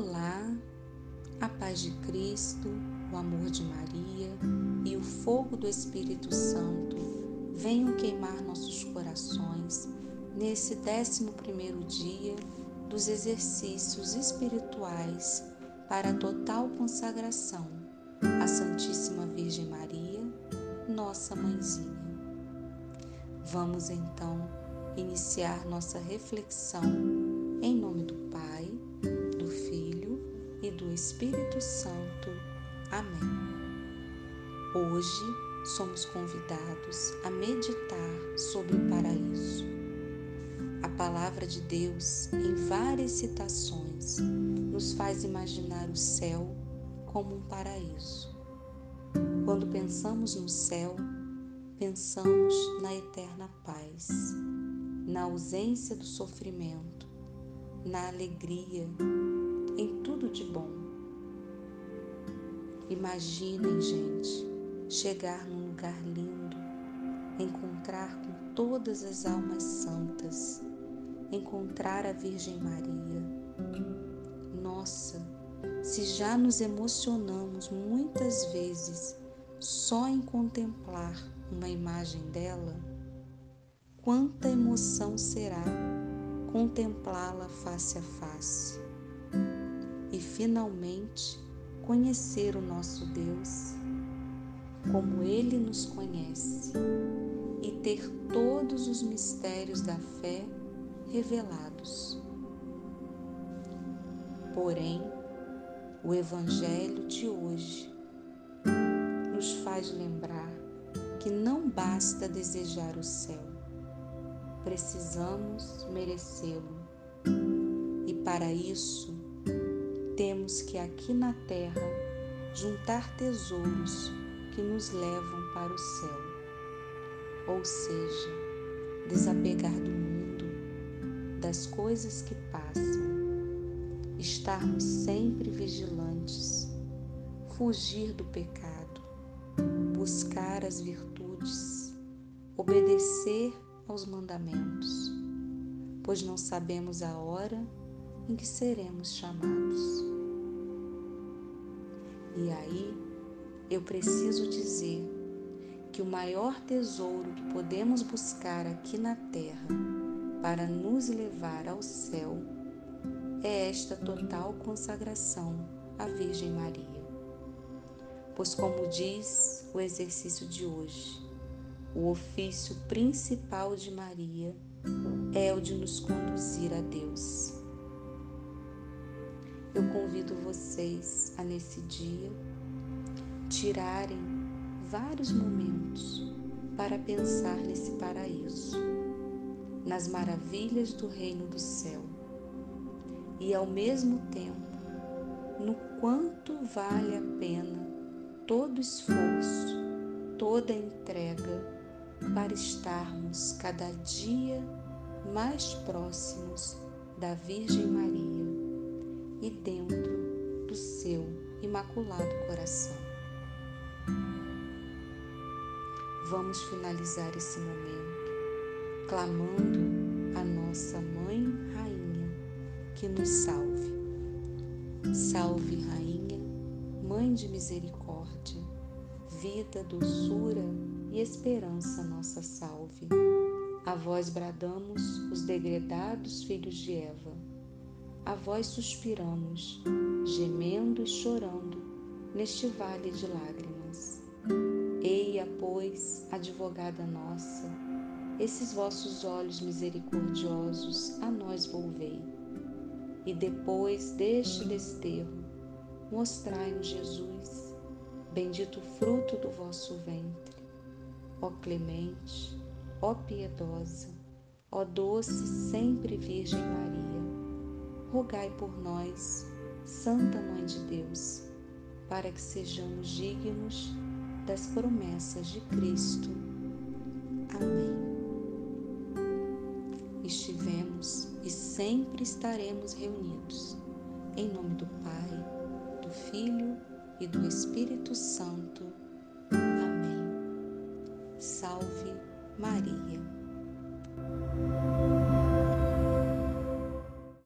Olá, a paz de Cristo, o amor de Maria e o fogo do Espírito Santo venham queimar nossos corações nesse décimo primeiro dia dos exercícios espirituais para total consagração à Santíssima Virgem Maria, nossa mãezinha. Vamos então iniciar nossa reflexão em nome do Pai, do Espírito Santo. Amém. Hoje somos convidados a meditar sobre o paraíso. A palavra de Deus, em várias citações, nos faz imaginar o céu como um paraíso. Quando pensamos no céu, pensamos na eterna paz, na ausência do sofrimento, na alegria, Imaginem, gente, chegar num lugar lindo, encontrar com todas as almas santas, encontrar a Virgem Maria. Nossa, se já nos emocionamos muitas vezes só em contemplar uma imagem dela, quanta emoção será contemplá-la face a face e finalmente conhecer o nosso Deus como Ele nos conhece e ter todos os mistérios da fé revelados. Porém, o Evangelho de hoje nos faz lembrar que não basta desejar o céu, precisamos merecê-lo. E para isso, temos que aqui na terra juntar tesouros que nos levam para o céu, ou seja, desapegar do mundo, das coisas que passam, estarmos sempre vigilantes, fugir do pecado, buscar as virtudes, obedecer aos mandamentos, pois não sabemos a hora em que seremos chamados. E aí, eu preciso dizer que o maior tesouro que podemos buscar aqui na terra para nos levar ao céu é esta total consagração à Virgem Maria. Pois, como diz o exercício de hoje, o ofício principal de Maria é o de nos conduzir a Deus. Eu convido vocês a, nesse dia, tirarem vários momentos para pensar nesse paraíso, nas maravilhas do reino do céu. E ao mesmo tempo no quanto vale a pena todo esforço, toda entrega para estarmos cada dia mais próximos da Virgem Maria e dentro do seu imaculado coração. Vamos finalizar esse momento clamando a nossa Mãe Rainha que nos salve. Salve, Rainha, Mãe de misericórdia, vida, doçura e esperança, nossa salve. A vós bradamos os degredados filhos de Eva. A vós suspiramos, gemendo e chorando neste vale de lágrimas. Eia, pois, advogada nossa, esses vossos olhos misericordiosos a nós volvei. E depois deste desterro, mostrai-nos Jesus, bendito fruto do vosso ventre. Ó clemente, ó piedosa, ó doce sempre Virgem Maria, rogai por nós, Santa Mãe de Deus, para que sejamos dignos das promessas de Cristo. Amém. Estivemos e sempre estaremos reunidos. Em nome do Pai, do Filho e do Espírito Santo. Amém. Salve Maria.